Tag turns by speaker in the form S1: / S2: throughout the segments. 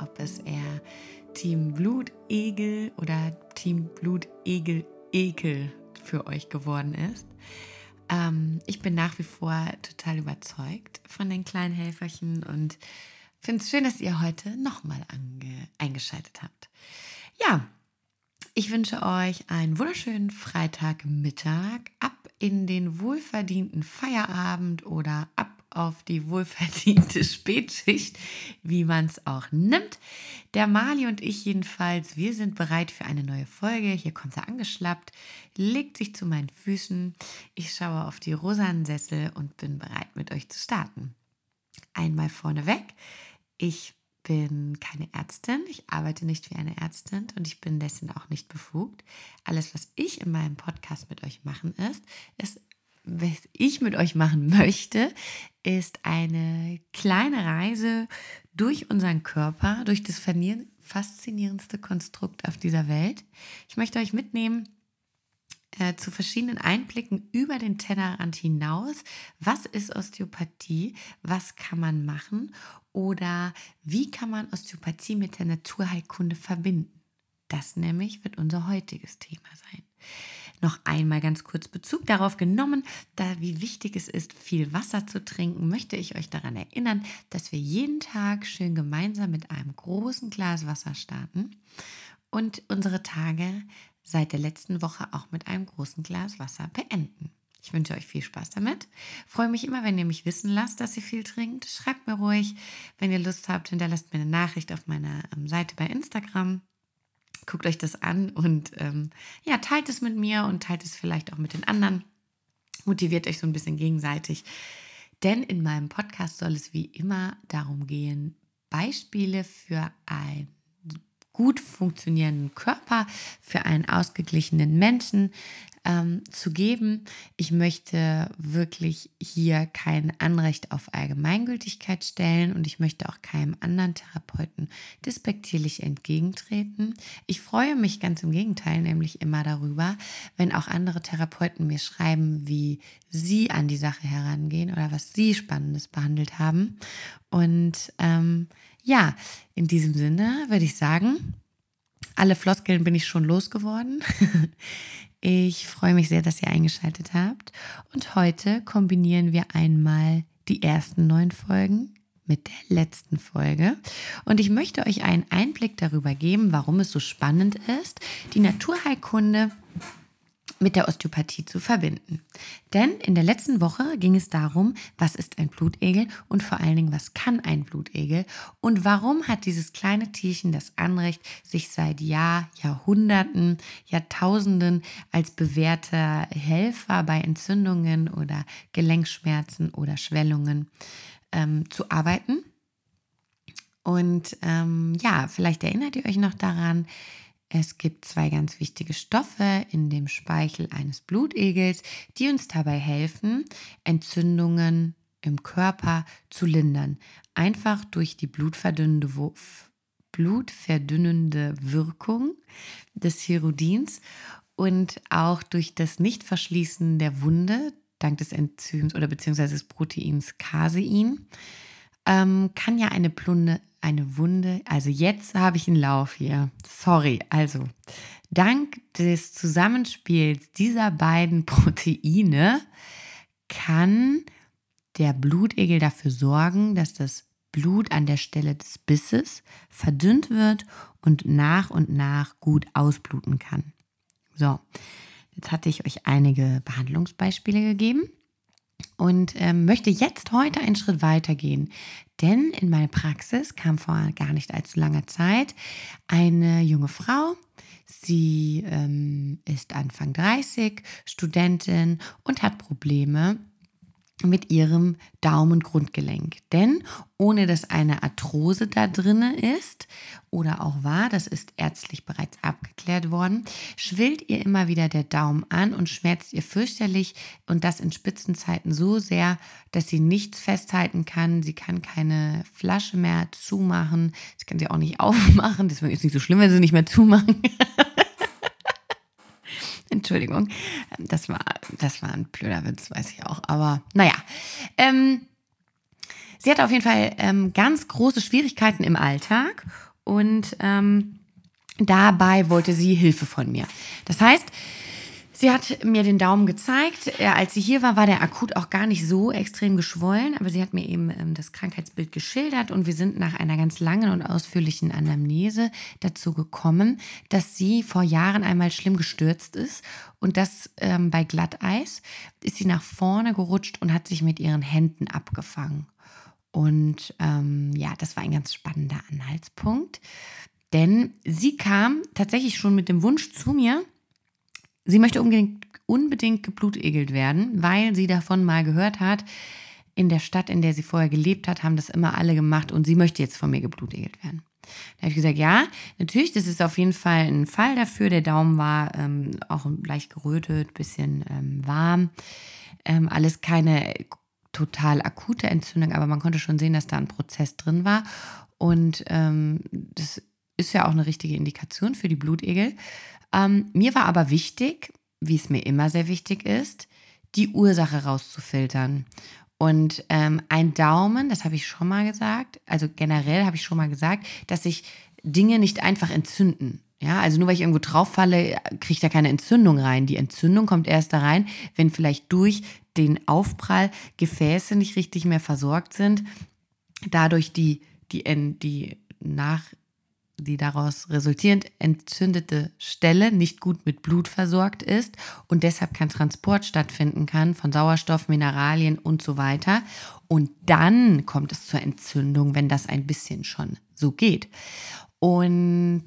S1: Ob es eher Team Blutegel oder Team Blutegel-Ekel für euch geworden ist. Ähm, ich bin nach wie vor total überzeugt von den kleinen Helferchen und finde es schön, dass ihr heute nochmal eingeschaltet habt. Ja, ich wünsche euch einen wunderschönen Freitagmittag, ab in den wohlverdienten Feierabend oder ab auf die wohlverdiente Spätschicht, wie man es auch nimmt. Der Mali und ich jedenfalls, wir sind bereit für eine neue Folge. Hier kommt er angeschlappt, legt sich zu meinen Füßen. Ich schaue auf die rosanen Sessel und bin bereit, mit euch zu starten. Einmal vorneweg. Ich bin keine Ärztin, ich arbeite nicht wie eine Ärztin und ich bin dessen auch nicht befugt. Alles, was ich in meinem Podcast mit euch machen ist, ist, was ich mit euch machen möchte, ist eine kleine Reise durch unseren Körper, durch das faszinierendste Konstrukt auf dieser Welt. Ich möchte euch mitnehmen äh, zu verschiedenen Einblicken über den Tellerrand hinaus. Was ist Osteopathie? Was kann man machen? Oder wie kann man Osteopathie mit der Naturheilkunde verbinden? Das nämlich wird unser heutiges Thema sein. Noch einmal ganz kurz Bezug darauf genommen, da wie wichtig es ist, viel Wasser zu trinken, möchte ich euch daran erinnern, dass wir jeden Tag schön gemeinsam mit einem großen Glas Wasser starten und unsere Tage seit der letzten Woche auch mit einem großen Glas Wasser beenden. Ich wünsche euch viel Spaß damit. Freue mich immer, wenn ihr mich wissen lasst, dass ihr viel trinkt. Schreibt mir ruhig, wenn ihr Lust habt, hinterlasst mir eine Nachricht auf meiner ähm, Seite bei Instagram. Guckt euch das an und ähm, ja, teilt es mit mir und teilt es vielleicht auch mit den anderen. Motiviert euch so ein bisschen gegenseitig. Denn in meinem Podcast soll es wie immer darum gehen, Beispiele für ein gut funktionierenden Körper, für einen ausgeglichenen Menschen ähm, zu geben. Ich möchte wirklich hier kein Anrecht auf Allgemeingültigkeit stellen und ich möchte auch keinem anderen Therapeuten despektierlich entgegentreten. Ich freue mich ganz im Gegenteil nämlich immer darüber, wenn auch andere Therapeuten mir schreiben, wie sie an die Sache herangehen oder was sie Spannendes behandelt haben. Und ähm, ja, in diesem Sinne würde ich sagen, alle Floskeln bin ich schon losgeworden. Ich freue mich sehr, dass ihr eingeschaltet habt. Und heute kombinieren wir einmal die ersten neun Folgen mit der letzten Folge. Und ich möchte euch einen Einblick darüber geben, warum es so spannend ist, die Naturheilkunde mit der Osteopathie zu verbinden. Denn in der letzten Woche ging es darum, was ist ein Blutegel und vor allen Dingen, was kann ein Blutegel und warum hat dieses kleine Tierchen das Anrecht, sich seit Jahr, Jahrhunderten, Jahrtausenden als bewährter Helfer bei Entzündungen oder Gelenkschmerzen oder Schwellungen ähm, zu arbeiten. Und ähm, ja, vielleicht erinnert ihr euch noch daran, es gibt zwei ganz wichtige Stoffe in dem Speichel eines Blutegels, die uns dabei helfen, Entzündungen im Körper zu lindern. Einfach durch die blutverdünnende, blutverdünnende Wirkung des Chirudins und auch durch das Nichtverschließen der Wunde dank des Enzyms oder beziehungsweise des Proteins Casein ähm, kann ja eine Plunde, eine Wunde, also jetzt habe ich einen Lauf hier. Sorry, also dank des Zusammenspiels dieser beiden Proteine kann der Blutegel dafür sorgen, dass das Blut an der Stelle des Bisses verdünnt wird und nach und nach gut ausbluten kann. So, jetzt hatte ich euch einige Behandlungsbeispiele gegeben und ähm, möchte jetzt heute einen Schritt weiter gehen. Denn in meine Praxis kam vor gar nicht allzu langer Zeit eine junge Frau. Sie ähm, ist Anfang 30, Studentin und hat Probleme mit ihrem Daumengrundgelenk. Denn ohne dass eine Arthrose da drinne ist oder auch war, das ist ärztlich bereits abgeklärt worden, schwillt ihr immer wieder der Daumen an und schmerzt ihr fürchterlich und das in Spitzenzeiten so sehr, dass sie nichts festhalten kann. Sie kann keine Flasche mehr zumachen. Sie kann sie auch nicht aufmachen. Deswegen ist es nicht so schlimm, wenn sie nicht mehr zumachen. Entschuldigung, das war, das war ein blöder Witz, weiß ich auch. Aber naja. Ähm, sie hatte auf jeden Fall ähm, ganz große Schwierigkeiten im Alltag und ähm, dabei wollte sie Hilfe von mir. Das heißt, Sie hat mir den Daumen gezeigt. Äh, als sie hier war, war der akut auch gar nicht so extrem geschwollen, aber sie hat mir eben ähm, das Krankheitsbild geschildert und wir sind nach einer ganz langen und ausführlichen Anamnese dazu gekommen, dass sie vor Jahren einmal schlimm gestürzt ist und das ähm, bei Glatteis ist sie nach vorne gerutscht und hat sich mit ihren Händen abgefangen. Und ähm, ja, das war ein ganz spannender Anhaltspunkt, denn sie kam tatsächlich schon mit dem Wunsch zu mir, Sie möchte unbedingt, unbedingt geblutegelt werden, weil sie davon mal gehört hat, in der Stadt, in der sie vorher gelebt hat, haben das immer alle gemacht und sie möchte jetzt von mir geblutegelt werden. Da habe ich gesagt, ja, natürlich, das ist auf jeden Fall ein Fall dafür. Der Daumen war ähm, auch leicht gerötet, bisschen ähm, warm. Ähm, alles keine total akute Entzündung, aber man konnte schon sehen, dass da ein Prozess drin war. Und ähm, das ist ja auch eine richtige Indikation für die Blutegel. Ähm, mir war aber wichtig, wie es mir immer sehr wichtig ist, die Ursache rauszufiltern. Und ähm, ein Daumen, das habe ich schon mal gesagt, also generell habe ich schon mal gesagt, dass sich Dinge nicht einfach entzünden. Ja, also nur weil ich irgendwo drauf falle, kriegt da keine Entzündung rein. Die Entzündung kommt erst da rein, wenn vielleicht durch den Aufprall Gefäße nicht richtig mehr versorgt sind, dadurch die, die, die nach die daraus resultierend entzündete Stelle nicht gut mit Blut versorgt ist und deshalb kein Transport stattfinden kann von Sauerstoff, Mineralien und so weiter. Und dann kommt es zur Entzündung, wenn das ein bisschen schon so geht. Und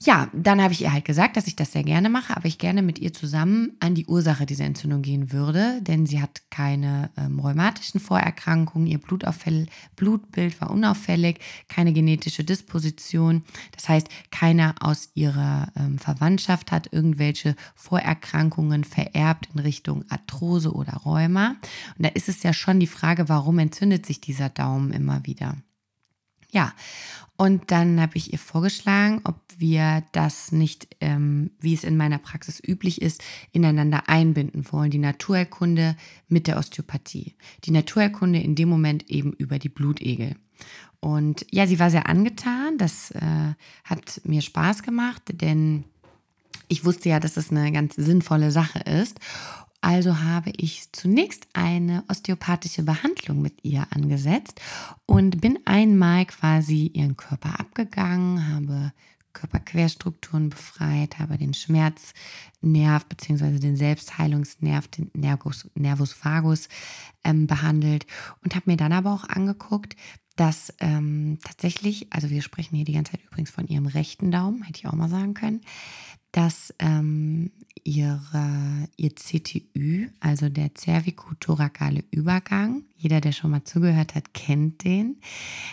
S1: ja, dann habe ich ihr halt gesagt, dass ich das sehr gerne mache, aber ich gerne mit ihr zusammen an die Ursache dieser Entzündung gehen würde, denn sie hat keine ähm, rheumatischen Vorerkrankungen, ihr Blutbild war unauffällig, keine genetische Disposition. Das heißt, keiner aus ihrer ähm, Verwandtschaft hat irgendwelche Vorerkrankungen vererbt in Richtung Arthrose oder Rheuma. Und da ist es ja schon die Frage, warum entzündet sich dieser Daumen immer wieder? Ja, und dann habe ich ihr vorgeschlagen, ob wir das nicht, ähm, wie es in meiner Praxis üblich ist, ineinander einbinden wollen. Die Naturerkunde mit der Osteopathie. Die Naturerkunde in dem Moment eben über die Blutegel. Und ja, sie war sehr angetan. Das äh, hat mir Spaß gemacht, denn ich wusste ja, dass das eine ganz sinnvolle Sache ist. Also habe ich zunächst eine osteopathische Behandlung mit ihr angesetzt und bin einmal quasi ihren Körper abgegangen, habe Körperquerstrukturen befreit, habe den Schmerznerv bzw. den Selbstheilungsnerv, den Nervus, Nervus vagus ähm, behandelt und habe mir dann aber auch angeguckt, dass ähm, tatsächlich, also wir sprechen hier die ganze Zeit übrigens von ihrem rechten Daumen, hätte ich auch mal sagen können, dass ähm, ihre, ihr CTÜ, also der cervicothorakale Übergang, jeder, der schon mal zugehört hat, kennt den,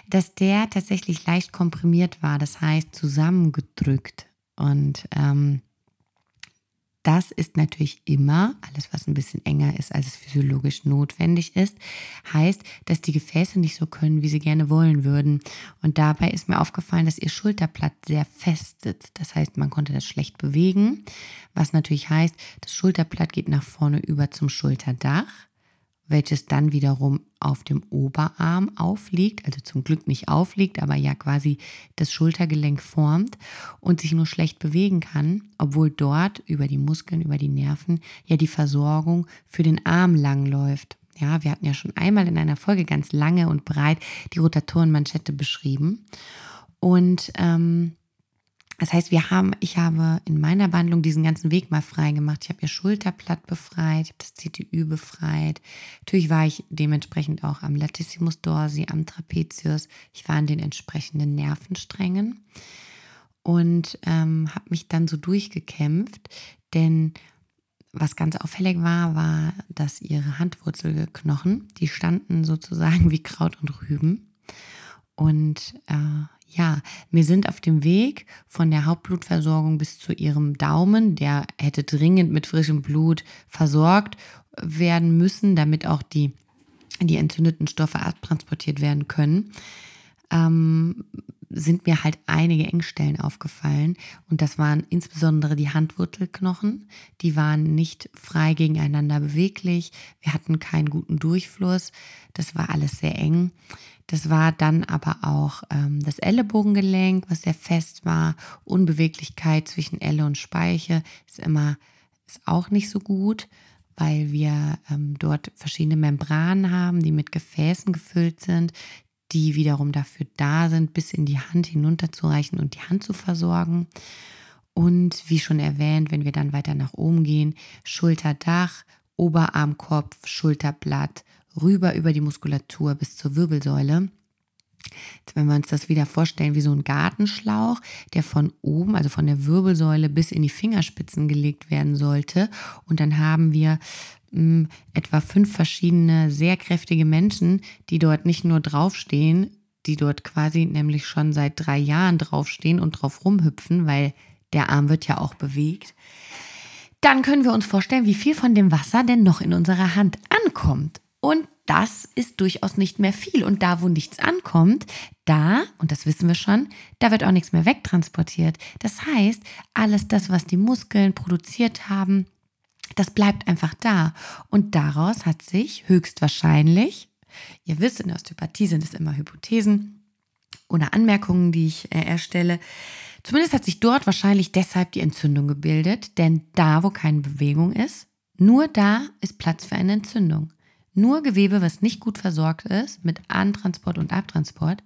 S1: dass der tatsächlich leicht komprimiert war, das heißt zusammengedrückt. Und ähm, das ist natürlich immer, alles was ein bisschen enger ist, als es physiologisch notwendig ist, heißt, dass die Gefäße nicht so können, wie sie gerne wollen würden. Und dabei ist mir aufgefallen, dass ihr Schulterblatt sehr fest sitzt. Das heißt, man konnte das schlecht bewegen, was natürlich heißt, das Schulterblatt geht nach vorne über zum Schulterdach welches dann wiederum auf dem Oberarm aufliegt, also zum Glück nicht aufliegt, aber ja quasi das Schultergelenk formt und sich nur schlecht bewegen kann, obwohl dort über die Muskeln, über die Nerven ja die Versorgung für den Arm langläuft. Ja, wir hatten ja schon einmal in einer Folge ganz lange und breit die Rotatorenmanschette beschrieben. Und ähm, das heißt, wir haben, ich habe in meiner Behandlung diesen ganzen Weg mal frei gemacht. Ich habe ihr Schulterblatt befreit, habe das CTÜ befreit. Natürlich war ich dementsprechend auch am Latissimus dorsi, am Trapezius. Ich war an den entsprechenden Nervensträngen und ähm, habe mich dann so durchgekämpft, denn was ganz auffällig war, war, dass ihre Handwurzelknochen, die standen sozusagen wie Kraut und Rüben. Und äh, ja, wir sind auf dem Weg von der Hauptblutversorgung bis zu ihrem Daumen. Der hätte dringend mit frischem Blut versorgt werden müssen, damit auch die, die entzündeten Stoffe abtransportiert werden können. Ähm, sind mir halt einige Engstellen aufgefallen. Und das waren insbesondere die Handwurzelknochen. Die waren nicht frei gegeneinander beweglich. Wir hatten keinen guten Durchfluss. Das war alles sehr eng. Das war dann aber auch ähm, das Ellenbogengelenk, was sehr fest war. Unbeweglichkeit zwischen Elle und Speiche ist immer ist auch nicht so gut, weil wir ähm, dort verschiedene Membranen haben, die mit Gefäßen gefüllt sind, die wiederum dafür da sind, bis in die Hand hinunterzureichen und die Hand zu versorgen. Und wie schon erwähnt, wenn wir dann weiter nach oben gehen, Schulterdach, Oberarmkopf, Schulterblatt, rüber über die Muskulatur bis zur Wirbelsäule. Jetzt, wenn wir uns das wieder vorstellen wie so ein Gartenschlauch, der von oben, also von der Wirbelsäule bis in die Fingerspitzen gelegt werden sollte. Und dann haben wir mh, etwa fünf verschiedene sehr kräftige Menschen, die dort nicht nur draufstehen, die dort quasi nämlich schon seit drei Jahren draufstehen und drauf rumhüpfen, weil der Arm wird ja auch bewegt. Dann können wir uns vorstellen, wie viel von dem Wasser denn noch in unserer Hand ankommt. Und das ist durchaus nicht mehr viel. Und da, wo nichts ankommt, da, und das wissen wir schon, da wird auch nichts mehr wegtransportiert. Das heißt, alles das, was die Muskeln produziert haben, das bleibt einfach da. Und daraus hat sich höchstwahrscheinlich, ihr wisst, in der Osteopathie sind es immer Hypothesen oder Anmerkungen, die ich äh, erstelle, zumindest hat sich dort wahrscheinlich deshalb die Entzündung gebildet, denn da, wo keine Bewegung ist, nur da ist Platz für eine Entzündung. Nur Gewebe, was nicht gut versorgt ist mit Antransport und Abtransport,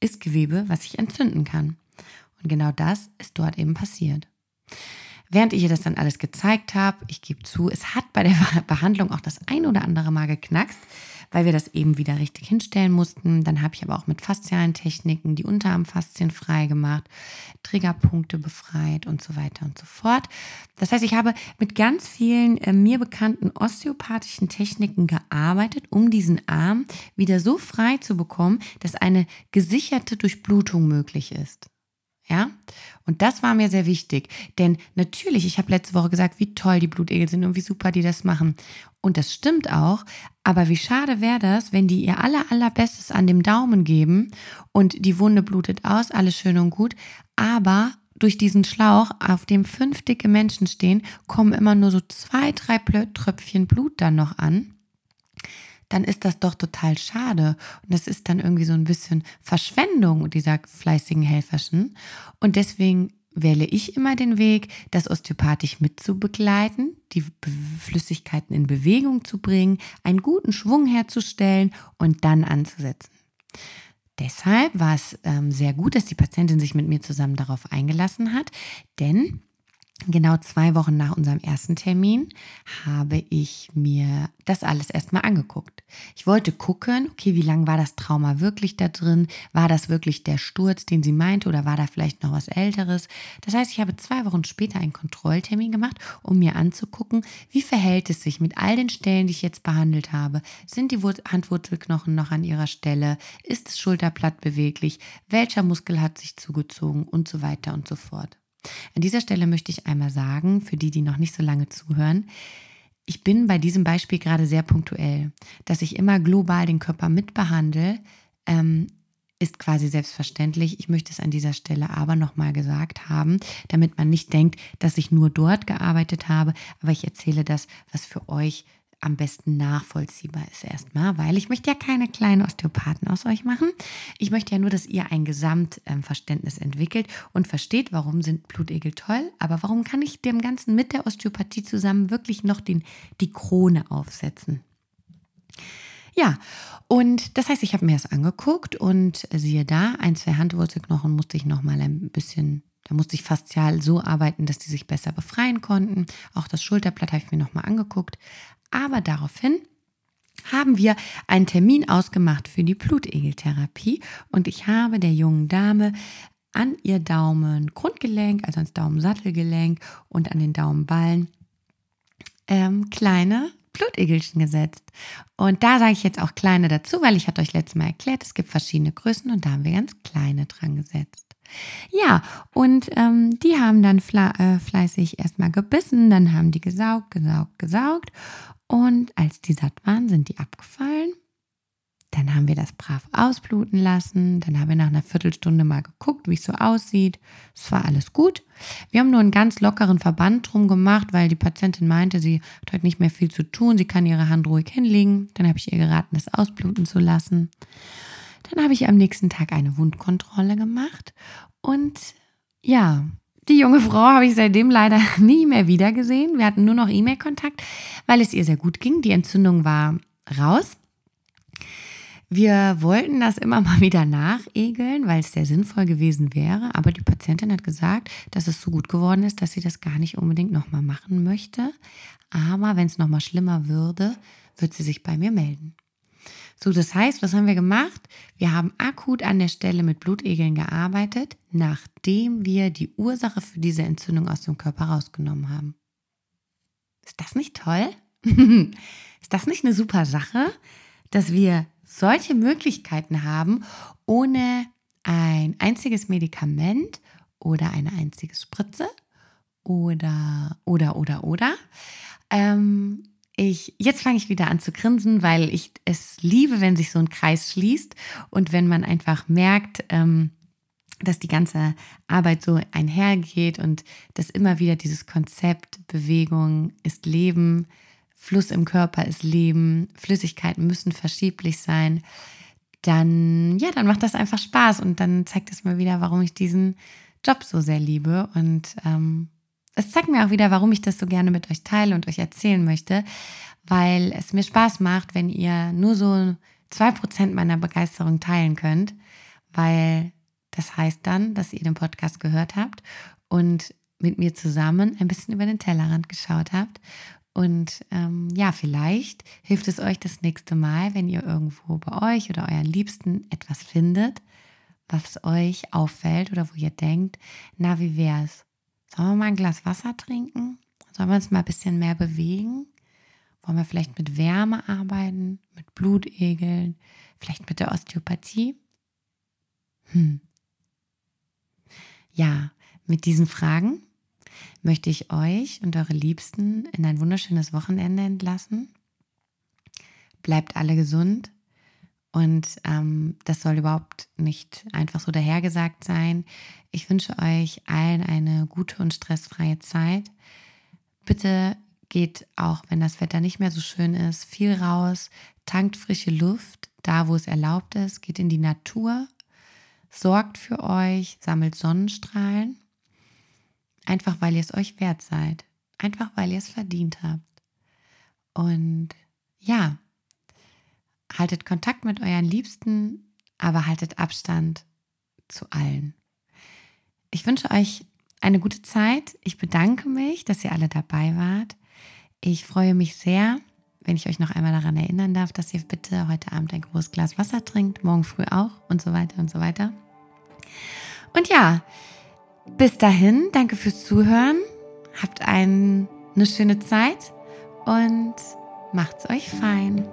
S1: ist Gewebe, was sich entzünden kann. Und genau das ist dort eben passiert. Während ich ihr das dann alles gezeigt habe, ich gebe zu, es hat bei der Behandlung auch das ein oder andere Mal geknackst, weil wir das eben wieder richtig hinstellen mussten. Dann habe ich aber auch mit faszialen Techniken die Unterarmfaszien frei gemacht, Triggerpunkte befreit und so weiter und so fort. Das heißt, ich habe mit ganz vielen äh, mir bekannten osteopathischen Techniken gearbeitet, um diesen Arm wieder so frei zu bekommen, dass eine gesicherte Durchblutung möglich ist. Ja, und das war mir sehr wichtig, denn natürlich, ich habe letzte Woche gesagt, wie toll die Blutegel sind und wie super die das machen. Und das stimmt auch, aber wie schade wäre das, wenn die ihr aller, allerbestes an dem Daumen geben und die Wunde blutet aus, alles schön und gut, aber durch diesen Schlauch, auf dem fünf dicke Menschen stehen, kommen immer nur so zwei, drei Tröpfchen Blut dann noch an dann ist das doch total schade. Und das ist dann irgendwie so ein bisschen Verschwendung dieser fleißigen Helferschen. Und deswegen wähle ich immer den Weg, das osteopathisch mitzubegleiten, die Flüssigkeiten in Bewegung zu bringen, einen guten Schwung herzustellen und dann anzusetzen. Deshalb war es ähm, sehr gut, dass die Patientin sich mit mir zusammen darauf eingelassen hat, denn Genau zwei Wochen nach unserem ersten Termin habe ich mir das alles erstmal angeguckt. Ich wollte gucken, okay, wie lange war das Trauma wirklich da drin? War das wirklich der Sturz, den sie meinte, oder war da vielleicht noch was Älteres? Das heißt, ich habe zwei Wochen später einen Kontrolltermin gemacht, um mir anzugucken, wie verhält es sich mit all den Stellen, die ich jetzt behandelt habe. Sind die Handwurzelknochen noch an ihrer Stelle? Ist das Schulterblatt beweglich? Welcher Muskel hat sich zugezogen? Und so weiter und so fort. An dieser Stelle möchte ich einmal sagen, für die, die noch nicht so lange zuhören, ich bin bei diesem Beispiel gerade sehr punktuell. Dass ich immer global den Körper mitbehandle, ähm, ist quasi selbstverständlich. Ich möchte es an dieser Stelle aber nochmal gesagt haben, damit man nicht denkt, dass ich nur dort gearbeitet habe. Aber ich erzähle das, was für euch am besten nachvollziehbar ist erstmal, weil ich möchte ja keine kleinen Osteopathen aus euch machen. Ich möchte ja nur, dass ihr ein Gesamtverständnis entwickelt und versteht, warum sind Blutegel toll, aber warum kann ich dem Ganzen mit der Osteopathie zusammen wirklich noch den, die Krone aufsetzen. Ja, und das heißt, ich habe mir das angeguckt und siehe da, ein, zwei Handwurzelknochen musste ich noch mal ein bisschen da musste ich faszial so arbeiten, dass die sich besser befreien konnten. Auch das Schulterblatt habe ich mir nochmal angeguckt. Aber daraufhin haben wir einen Termin ausgemacht für die Blutegeltherapie und ich habe der jungen Dame an ihr Daumen Grundgelenk, also ans Daumensattelgelenk und an den Daumenballen ähm, kleine Blutegelchen gesetzt. Und da sage ich jetzt auch kleine dazu, weil ich hatte euch letztes Mal erklärt, es gibt verschiedene Größen und da haben wir ganz kleine dran gesetzt. Ja, und ähm, die haben dann fle äh, fleißig erstmal gebissen, dann haben die gesaugt, gesaugt, gesaugt und als die satt waren, sind die abgefallen. Dann haben wir das brav ausbluten lassen. Dann haben wir nach einer Viertelstunde mal geguckt, wie es so aussieht. Es war alles gut. Wir haben nur einen ganz lockeren Verband drum gemacht, weil die Patientin meinte, sie hat heute nicht mehr viel zu tun. Sie kann ihre Hand ruhig hinlegen. Dann habe ich ihr geraten, das ausbluten zu lassen. Dann habe ich am nächsten Tag eine Wundkontrolle gemacht. Und ja, die junge Frau habe ich seitdem leider nie mehr wiedergesehen. Wir hatten nur noch E-Mail-Kontakt, weil es ihr sehr gut ging. Die Entzündung war raus. Wir wollten das immer mal wieder nachegeln, weil es sehr sinnvoll gewesen wäre. Aber die Patientin hat gesagt, dass es so gut geworden ist, dass sie das gar nicht unbedingt nochmal machen möchte. Aber wenn es nochmal schlimmer würde, wird sie sich bei mir melden. So, das heißt, was haben wir gemacht? Wir haben akut an der Stelle mit Blutegeln gearbeitet, nachdem wir die Ursache für diese Entzündung aus dem Körper rausgenommen haben. Ist das nicht toll? ist das nicht eine super Sache, dass wir solche Möglichkeiten haben, ohne ein einziges Medikament oder eine einzige Spritze oder, oder, oder, oder. Ähm, ich, jetzt fange ich wieder an zu grinsen, weil ich es liebe, wenn sich so ein Kreis schließt und wenn man einfach merkt, ähm, dass die ganze Arbeit so einhergeht und dass immer wieder dieses Konzept Bewegung ist Leben Fluss im Körper ist Leben, Flüssigkeiten müssen verschieblich sein, dann, ja, dann macht das einfach Spaß und dann zeigt es mir wieder, warum ich diesen Job so sehr liebe und ähm, es zeigt mir auch wieder, warum ich das so gerne mit euch teile und euch erzählen möchte, weil es mir Spaß macht, wenn ihr nur so zwei Prozent meiner Begeisterung teilen könnt, weil das heißt dann, dass ihr den Podcast gehört habt und mit mir zusammen ein bisschen über den Tellerrand geschaut habt und ähm, ja, vielleicht hilft es euch das nächste Mal, wenn ihr irgendwo bei euch oder euren Liebsten etwas findet, was euch auffällt oder wo ihr denkt, na, wie wär's? Sollen wir mal ein Glas Wasser trinken? Sollen wir uns mal ein bisschen mehr bewegen? Wollen wir vielleicht mit Wärme arbeiten, mit Blutegeln, vielleicht mit der Osteopathie? Hm. Ja, mit diesen Fragen möchte ich euch und eure Liebsten in ein wunderschönes Wochenende entlassen. Bleibt alle gesund und ähm, das soll überhaupt nicht einfach so dahergesagt sein. Ich wünsche euch allen eine gute und stressfreie Zeit. Bitte geht auch, wenn das Wetter nicht mehr so schön ist, viel raus, tankt frische Luft, da wo es erlaubt ist, geht in die Natur, sorgt für euch, sammelt Sonnenstrahlen Einfach weil ihr es euch wert seid. Einfach weil ihr es verdient habt. Und ja, haltet Kontakt mit euren Liebsten, aber haltet Abstand zu allen. Ich wünsche euch eine gute Zeit. Ich bedanke mich, dass ihr alle dabei wart. Ich freue mich sehr, wenn ich euch noch einmal daran erinnern darf, dass ihr bitte heute Abend ein großes Glas Wasser trinkt, morgen früh auch und so weiter und so weiter. Und ja, bis dahin, danke fürs Zuhören. Habt ein, eine schöne Zeit und macht's euch fein.